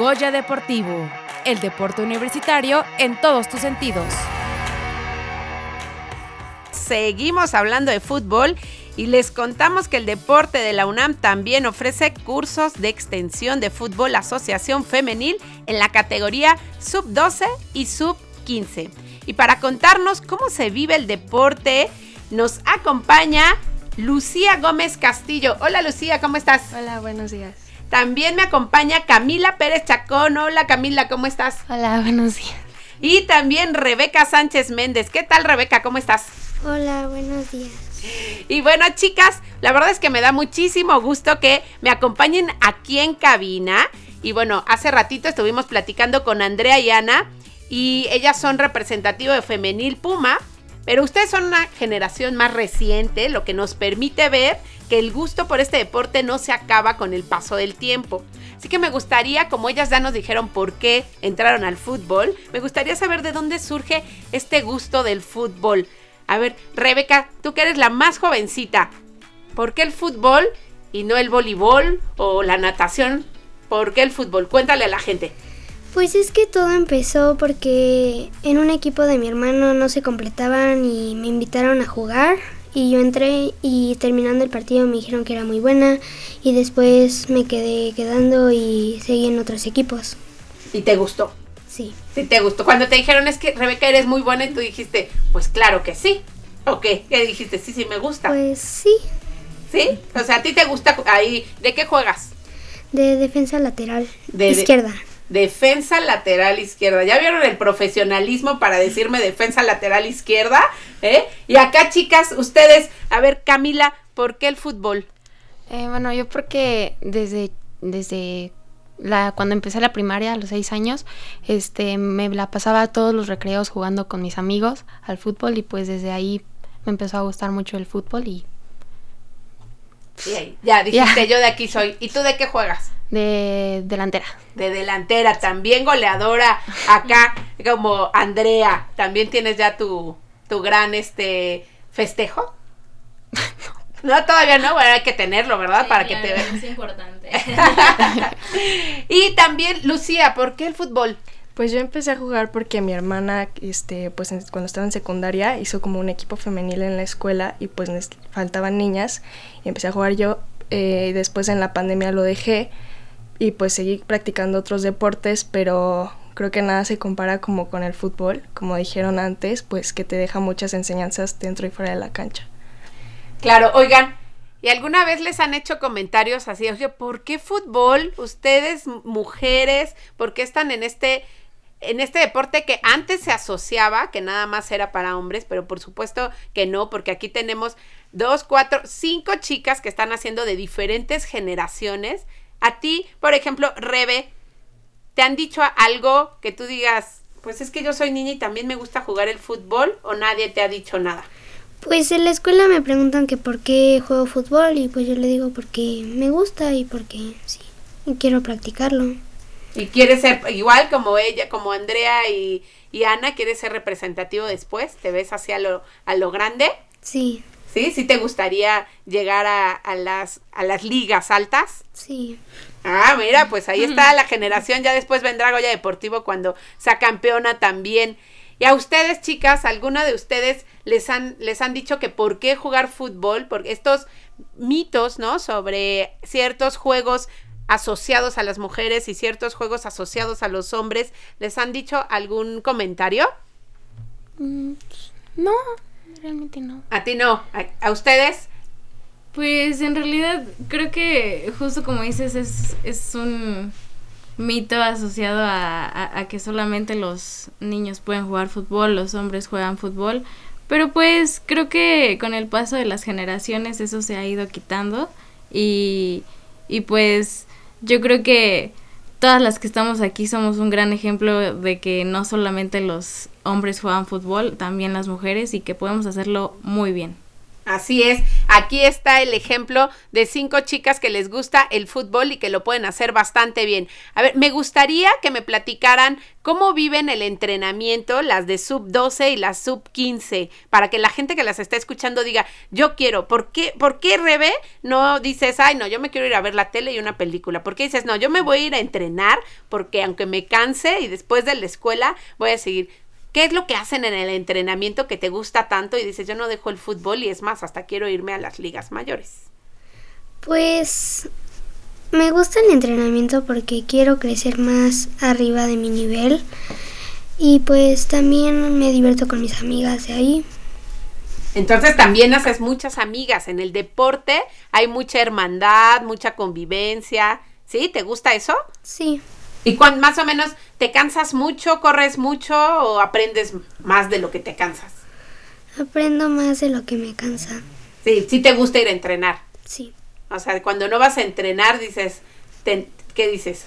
Goya Deportivo, el deporte universitario en todos tus sentidos. Seguimos hablando de fútbol y les contamos que el deporte de la UNAM también ofrece cursos de extensión de fútbol asociación femenil en la categoría sub-12 y sub-15. Y para contarnos cómo se vive el deporte, nos acompaña Lucía Gómez Castillo. Hola Lucía, ¿cómo estás? Hola, buenos días. También me acompaña Camila Pérez Chacón. Hola Camila, ¿cómo estás? Hola, buenos días. Y también Rebeca Sánchez Méndez. ¿Qué tal Rebeca? ¿Cómo estás? Hola, buenos días. Y bueno, chicas, la verdad es que me da muchísimo gusto que me acompañen aquí en cabina. Y bueno, hace ratito estuvimos platicando con Andrea y Ana y ellas son representativo de Femenil Puma. Pero ustedes son una generación más reciente, lo que nos permite ver que el gusto por este deporte no se acaba con el paso del tiempo. Así que me gustaría, como ellas ya nos dijeron por qué entraron al fútbol, me gustaría saber de dónde surge este gusto del fútbol. A ver, Rebeca, tú que eres la más jovencita, ¿por qué el fútbol y no el voleibol o la natación? ¿Por qué el fútbol? Cuéntale a la gente. Pues es que todo empezó porque en un equipo de mi hermano no se completaban y me invitaron a jugar y yo entré y terminando el partido me dijeron que era muy buena y después me quedé quedando y seguí en otros equipos. ¿Y te gustó? Sí. Sí, te gustó. Cuando te dijeron es que Rebeca eres muy buena y tú dijiste, pues claro que sí. ¿O qué? ¿Qué dijiste? Sí, sí, me gusta. Pues sí. ¿Sí? O sea, a ti te gusta ahí. ¿De qué juegas? De defensa lateral. De- izquierda. Defensa lateral izquierda. ¿Ya vieron el profesionalismo para decirme defensa lateral izquierda? ¿Eh? Y acá, chicas, ustedes, a ver, Camila, ¿por qué el fútbol? Eh, bueno, yo porque desde, desde la, cuando empecé la primaria, a los seis años, este, me la pasaba todos los recreos jugando con mis amigos al fútbol y pues desde ahí me empezó a gustar mucho el fútbol y Ya, dijiste, yo de aquí soy. ¿Y tú de qué juegas? de delantera. De delantera, también goleadora acá, como Andrea. ¿También tienes ya tu, tu gran este festejo? No, todavía no, bueno, hay que tenerlo, ¿verdad? Para que te vean. Es importante. Y también, Lucía, ¿por qué el fútbol? Pues yo empecé a jugar porque mi hermana, este, pues cuando estaba en secundaria, hizo como un equipo femenil en la escuela y pues faltaban niñas y empecé a jugar yo. eh, después en la pandemia lo dejé y pues seguí practicando otros deportes, pero creo que nada se compara como con el fútbol, como dijeron antes, pues que te deja muchas enseñanzas dentro y fuera de la cancha. Claro, oigan, ¿y alguna vez les han hecho comentarios así? Oye, ¿por qué fútbol? Ustedes, mujeres, ¿por qué están en este, en este deporte que antes se asociaba, que nada más era para hombres, pero por supuesto que no, porque aquí tenemos dos, cuatro, cinco chicas que están haciendo de diferentes generaciones. A ti, por ejemplo, Rebe, ¿te han dicho algo que tú digas, pues es que yo soy niña y también me gusta jugar el fútbol o nadie te ha dicho nada? Pues en la escuela me preguntan que por qué juego fútbol y pues yo le digo porque me gusta y porque sí, y quiero practicarlo. Y quieres ser igual como ella, como Andrea y, y Ana, quieres ser representativo después, te ves hacia lo, a lo grande, Sí, ¿sí? ¿Sí te gustaría llegar a, a las, a las ligas altas? sí. Ah, mira, pues ahí está la generación, ya después vendrá Goya Deportivo cuando sea campeona también. Y a ustedes, chicas, ¿alguna de ustedes les han, les han dicho que por qué jugar fútbol? Porque estos mitos, ¿no? Sobre ciertos juegos asociados a las mujeres y ciertos juegos asociados a los hombres, ¿les han dicho algún comentario? Mm, no, realmente no. A ti no, a, a ustedes. Pues en realidad creo que justo como dices es, es un mito asociado a, a- a que solamente los niños pueden jugar fútbol, los hombres juegan fútbol, pero pues creo que con el paso de las generaciones eso se ha ido quitando y, y pues yo creo que todas las que estamos aquí somos un gran ejemplo de que no solamente los hombres juegan fútbol, también las mujeres y que podemos hacerlo muy bien. Así es, aquí está el ejemplo de cinco chicas que les gusta el fútbol y que lo pueden hacer bastante bien. A ver, me gustaría que me platicaran cómo viven el entrenamiento las de sub 12 y las sub 15, para que la gente que las está escuchando diga, yo quiero, ¿por qué, ¿por qué Rebe no dices, ay no, yo me quiero ir a ver la tele y una película? ¿Por qué dices, no, yo me voy a ir a entrenar porque aunque me canse y después de la escuela voy a seguir? ¿Qué es lo que hacen en el entrenamiento que te gusta tanto y dices, yo no dejo el fútbol y es más, hasta quiero irme a las ligas mayores? Pues me gusta el entrenamiento porque quiero crecer más arriba de mi nivel y pues también me divierto con mis amigas de ahí. Entonces también haces muchas amigas. En el deporte hay mucha hermandad, mucha convivencia. ¿Sí? ¿Te gusta eso? Sí. ¿Y cuán, más o menos te cansas mucho, corres mucho o aprendes más de lo que te cansas? Aprendo más de lo que me cansa. Sí, sí te gusta ir a entrenar. Sí. O sea, cuando no vas a entrenar dices, te- ¿qué dices?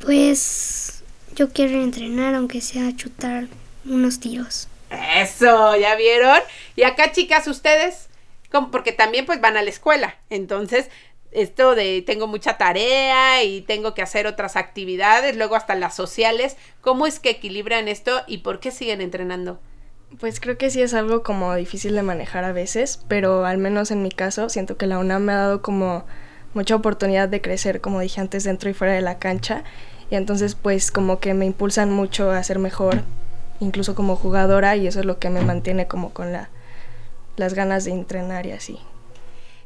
Pues yo quiero entrenar aunque sea chutar unos tiros. Eso, ¿ya vieron? Y acá, chicas, ustedes, como porque también pues van a la escuela. Entonces, esto de tengo mucha tarea y tengo que hacer otras actividades, luego hasta las sociales, ¿cómo es que equilibran esto y por qué siguen entrenando? Pues creo que sí es algo como difícil de manejar a veces, pero al menos en mi caso siento que la UNAM me ha dado como mucha oportunidad de crecer, como dije antes, dentro y fuera de la cancha. Y entonces pues como que me impulsan mucho a ser mejor, incluso como jugadora, y eso es lo que me mantiene como con la, las ganas de entrenar y así.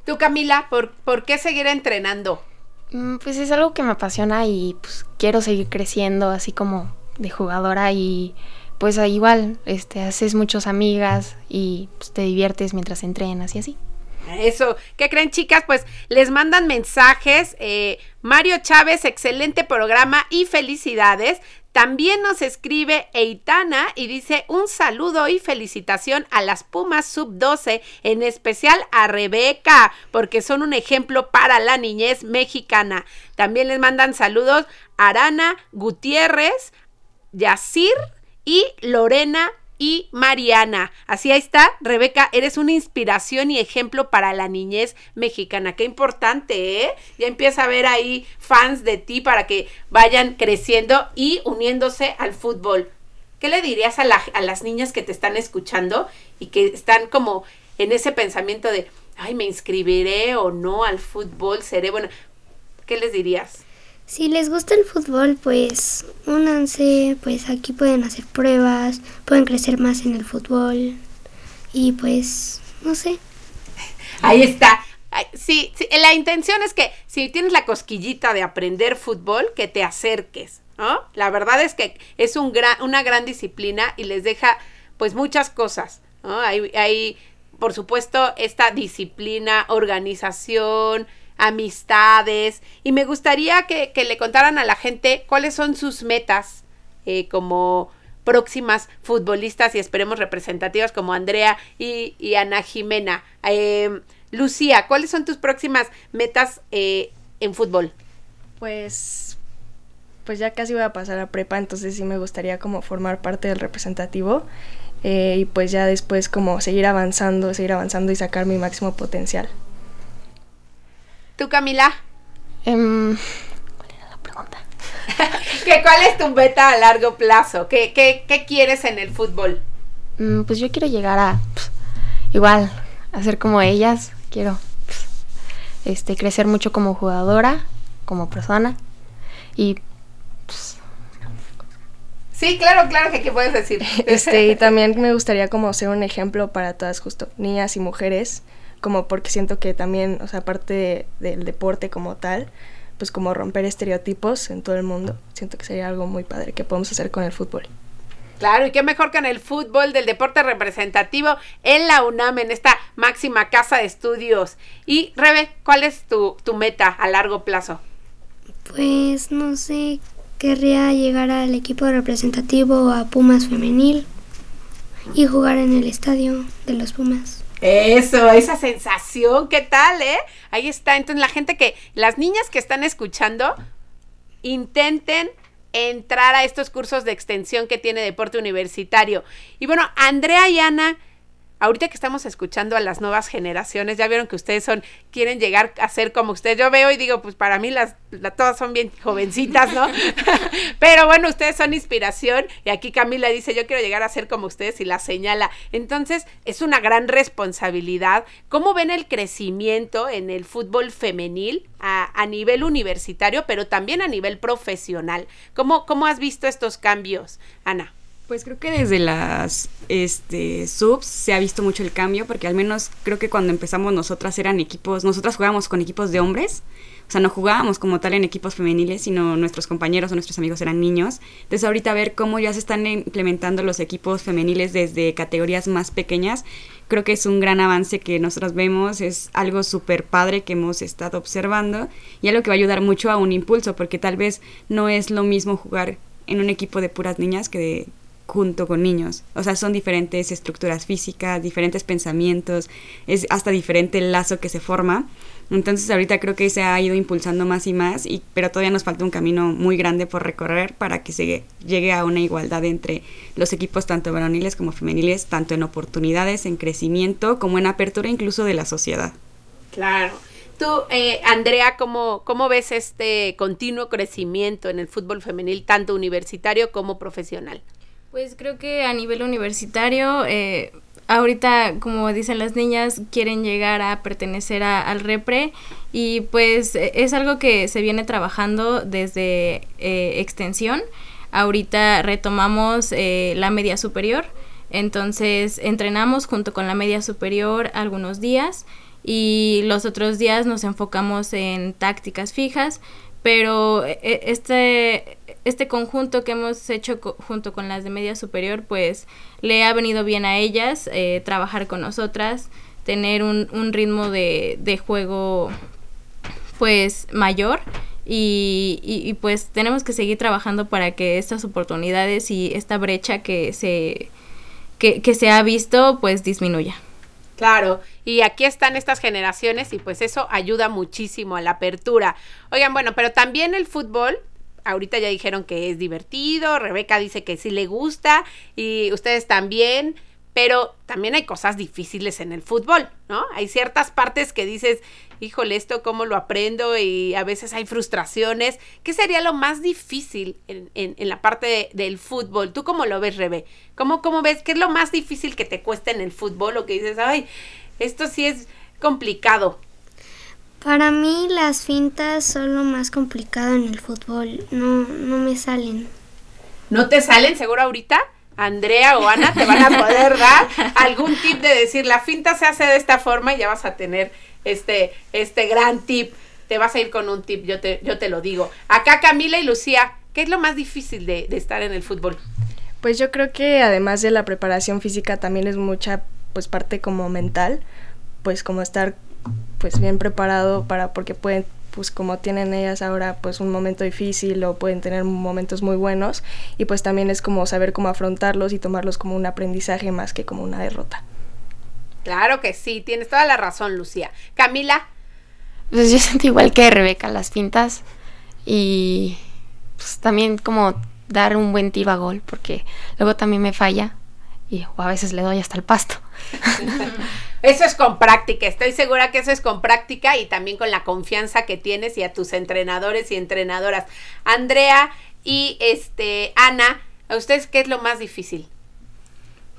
Tú, Camila, ¿por, por qué seguir entrenando? Mm, Pues es algo que me apasiona y pues quiero seguir creciendo así como de jugadora y pues igual este haces muchas amigas y pues, te diviertes mientras entrenas y así. Eso, ¿qué creen chicas? Pues les mandan mensajes. eh, Mario Chávez, excelente programa y felicidades. También nos escribe Eitana y dice un saludo y felicitación a las Pumas Sub 12, en especial a Rebeca, porque son un ejemplo para la niñez mexicana. También les mandan saludos Arana Gutiérrez, Yacir y Lorena y Mariana. Así ahí está, Rebeca, eres una inspiración y ejemplo para la niñez mexicana. Qué importante, ¿eh? Ya empieza a ver ahí fans de ti para que vayan creciendo y uniéndose al fútbol. ¿Qué le dirías a, la- a las niñas que te están escuchando y que están como en ese pensamiento de, ay, me inscribiré o no al fútbol, seré bueno? ¿Qué les dirías? Si les gusta el fútbol, pues únanse, pues aquí pueden hacer pruebas, pueden crecer más en el fútbol y pues no sé. Ahí está. Sí, sí, la intención es que si tienes la cosquillita de aprender fútbol, que te acerques, ¿no? La verdad es que es un gran, una gran disciplina y les deja pues muchas cosas, ¿no? Hay, hay, por supuesto, esta disciplina, organización, amistades y me gustaría que, que le contaran a la gente cuáles son sus metas eh, como próximas futbolistas y esperemos representativas como Andrea y, Ana Jimena. Eh, Lucía, ¿cuáles son tus próximas metas eh, en fútbol? Pues, pues ya casi voy a pasar a prepa, entonces sí me gustaría como formar parte del representativo eh, y pues ya después como seguir avanzando, seguir avanzando y sacar mi máximo potencial. ¿Tú, Camila? Em, ¿Cuál era la pregunta? ¿Qué, ¿Cuál es tu meta a largo plazo? ¿Qué, qué, qué quieres en el fútbol? Mm, Pues yo quiero llegar a pues, igual hacer como ellas. Quiero pues, este crecer mucho como jugadora, como persona y Sí, claro, claro que qué puedes decir. Este, y también me gustaría como ser un ejemplo para todas justo niñas y mujeres, como porque siento que también, o sea, aparte de- del deporte como tal, pues como romper estereotipos en todo el mundo, siento que sería algo muy padre que podemos hacer con el fútbol. Claro, y qué mejor que en el fútbol del deporte representativo en la UNAM, en esta máxima casa de estudios. Y Rebe, ¿cuál es tu, tu meta a largo plazo? Pues no sé, querría llegar al equipo representativo a Pumas femenil y jugar en el estadio de los Pumas. Eso, esa sensación, ¿qué tal, eh? Ahí está. Entonces, la gente que, las niñas que están escuchando, intenten entrar a estos cursos de extensión que tiene Deporte Universitario. Y bueno, Andrea y Ana, ahorita que estamos escuchando a las nuevas generaciones, ya vieron que ustedes son, quieren llegar a ser como ustedes. Yo veo y digo, pues para mí las, todas son bien jovencitas, ¿no? Pero bueno, ustedes son inspiración y aquí Camila dice, yo quiero llegar a ser como ustedes y la señala. Entonces, es una gran responsabilidad. ¿Cómo ven el crecimiento en el fútbol femenil a, a nivel universitario, pero también a nivel profesional? ¿Cómo, ¿Cómo has visto estos cambios, Ana? Pues creo que desde las este, subs se ha visto mucho el cambio, porque al menos creo que cuando empezamos nosotras eran equipos, nosotras jugábamos con equipos de hombres, o sea, no jugábamos como tal en equipos femeniles, sino nuestros compañeros o nuestros amigos eran niños. Entonces ahorita ver cómo ya se están implementando los equipos femeniles desde categorías más pequeñas, creo que es un gran avance que nosotros vemos, es algo súper padre que hemos estado observando y algo que va a ayudar mucho a un impulso, porque tal vez no es lo mismo jugar en un equipo de puras niñas que de junto con niños. O sea, son diferentes estructuras físicas, diferentes pensamientos, es hasta diferente el lazo que se forma. Entonces ahorita creo que se ha ido impulsando más y más, y, pero todavía nos falta un camino muy grande por recorrer para que se llegue a una igualdad entre los equipos tanto varoniles como femeniles, tanto en oportunidades, en crecimiento, como en apertura incluso de la sociedad. Claro. Tú, eh, Andrea, ¿cómo, ¿cómo ves este continuo crecimiento en el fútbol femenil, tanto universitario como profesional? Pues creo que a nivel universitario, eh, ahorita, como dicen las niñas, quieren llegar a pertenecer al repre y pues e, es algo que se viene trabajando desde eh, extensión. Ahorita retomamos eh, la media superior, entonces entrenamos junto con la media superior algunos días y los otros días nos enfocamos en tácticas fijas, pero e, e, este este conjunto que hemos hecho junto con las de media superior, pues le ha venido bien a ellas eh, trabajar con nosotras, tener un, un ritmo de, de, juego pues mayor y, y, pues tenemos que seguir trabajando para que estas oportunidades y esta brecha que se, que, que se ha visto pues disminuya. Claro, y aquí están estas generaciones y pues eso ayuda muchísimo a la apertura. Oigan, bueno, pero también el fútbol ahorita ya dijeron que es divertido, Rebeca dice que sí le gusta y ustedes también, pero también hay cosas difíciles en el fútbol, ¿no? Hay ciertas partes que dices, híjole, esto cómo lo aprendo y a veces hay frustraciones. ¿Qué sería lo más difícil en, en, la parte del fútbol? ¿Tú cómo lo ves, Rebe? ¿Cómo, ¿Cómo ves? ¿Qué es lo más difícil que te cuesta en el fútbol o que dices, ay, esto sí es complicado? Para mí las fintas son lo más complicado en el fútbol. No, no me salen. ¿No te salen seguro ahorita? Andrea o Ana te van a poder dar algún tip de decir la finta se hace de esta forma y ya vas a tener este, este gran tip. Te vas a ir con un tip, yo te, yo te lo digo. Acá Camila y Lucía, ¿qué es lo más difícil de, de estar en el fútbol? Pues yo creo que además de la preparación física también es mucha pues parte como mental, pues como estar pues bien preparado para porque pueden pues como tienen ellas ahora pues un momento difícil o pueden tener momentos muy buenos y pues también es como saber cómo afrontarlos y tomarlos como un aprendizaje más que como una derrota. Claro que sí, tienes toda la razón, Lucía. Camila. Pues yo siento igual que Rebeca las fintas y pues también como dar un buen tiro a gol porque luego también me falla y a veces le doy hasta el pasto. Eso es con práctica, estoy segura que eso es con práctica y también con la confianza que tienes y a tus entrenadores y entrenadoras. Andrea y este Ana, ¿a ustedes qué es lo más difícil?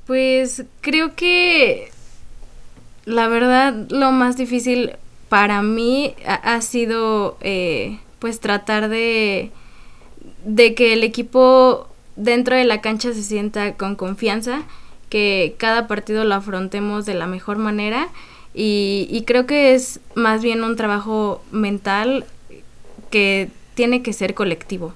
Pues creo que la verdad lo más difícil para mí ha, sido eh, pues tratar de, de que el equipo dentro de la cancha se sienta con confianza que cada partido lo afrontemos de la mejor manera y, creo que es más bien un trabajo mental que tiene que ser colectivo.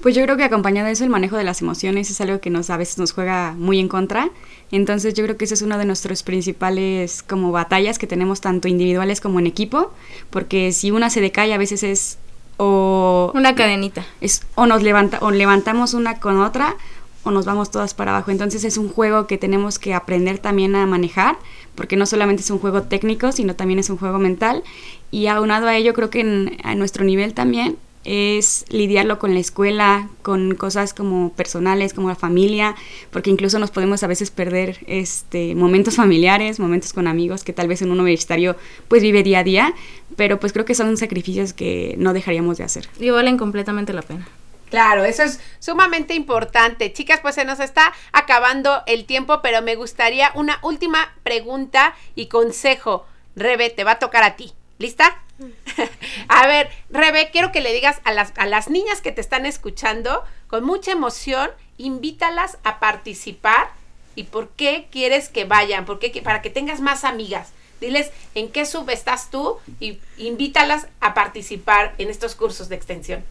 Pues yo creo que acompañado de eso el manejo de las emociones es algo que nos a veces nos juega muy en contra. Entonces yo creo que ese es uno de nuestros principales como batallas que tenemos tanto individuales como en equipo, porque si una se decae a veces es o una cadenita. Es o nos levanta o levantamos una con otra o nos vamos todas para abajo. Entonces es un juego que tenemos que aprender también a manejar, porque no solamente es un juego técnico, sino también es un juego mental. Y aunado a ello, creo que a nuestro nivel también es lidiarlo con la escuela, con cosas como personales, como la familia, porque incluso nos podemos a veces perder este momentos familiares, momentos con amigos que tal vez en un universitario pues vive día a día, pero pues creo que son sacrificios que no dejaríamos de hacer. Y valen completamente la pena. Claro, eso es sumamente importante. Chicas, pues se nos está acabando el tiempo, pero me gustaría una última pregunta y consejo. Rebe, te va a tocar a ti. ¿Lista? a ver, Rebe, quiero que le digas a las, a las niñas que te están escuchando con mucha emoción, invítalas a participar y por qué quieres que vayan, ¿Por qué? para que tengas más amigas. Diles en qué sub estás tú y invítalas a participar en estos cursos de extensión.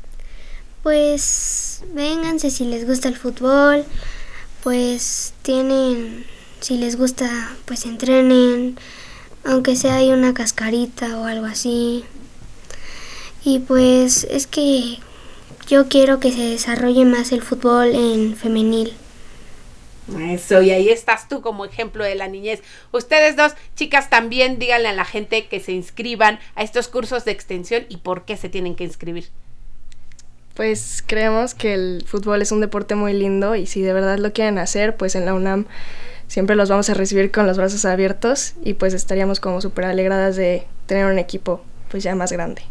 Pues vénganse si les gusta el fútbol, pues tienen, si les gusta, pues entrenen, aunque sea hay una cascarita o algo así. Y pues es que yo quiero que se desarrolle más el fútbol en femenil. Eso, y ahí estás tú como ejemplo de la niñez. Ustedes dos, chicas, también díganle a la gente que se inscriban a estos cursos de extensión y por qué se tienen que inscribir. Pues creemos que el fútbol es un deporte muy lindo y si de verdad lo quieren hacer, pues en la UNAM siempre los vamos a recibir con los brazos abiertos y pues estaríamos como súper alegradas de tener un equipo pues ya más grande.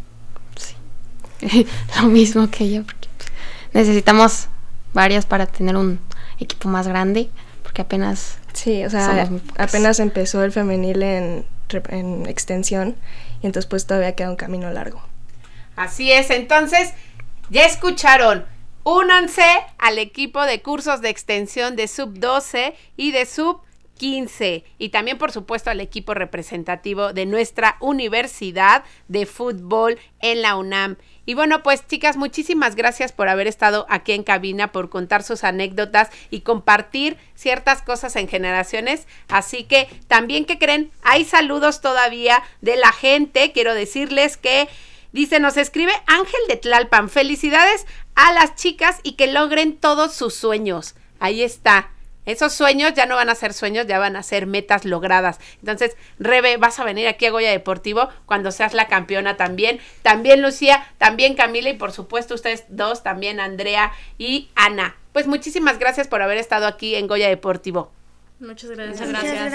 Sí, lo mismo que yo, porque pues, necesitamos varias para tener un equipo más grande, porque apenas... Sí, o sea, apenas empezó el femenil en, en extensión y entonces pues todavía queda un camino largo. Así es, entonces ya escucharon. Únanse al equipo de cursos de extensión de Sub 12 y de Sub 15 y también por supuesto al equipo representativo de nuestra Universidad de Fútbol en la UNAM. Y bueno, pues chicas, muchísimas gracias por haber estado aquí en cabina, por contar sus anécdotas y compartir ciertas cosas en generaciones. Así que también que creen, hay saludos todavía de la gente. Quiero decirles que Dice, nos escribe Ángel de Tlalpan. Felicidades a las chicas y que logren todos sus sueños. Ahí está. Esos sueños ya no van a ser sueños, ya van a ser metas logradas. Entonces, Rebe, vas a venir aquí a Goya Deportivo cuando seas la campeona también. También Lucía, también Camila y por supuesto ustedes dos, también Andrea y Ana. Pues muchísimas gracias por haber estado aquí en Goya Deportivo. Muchas gracias. Muchas gracias.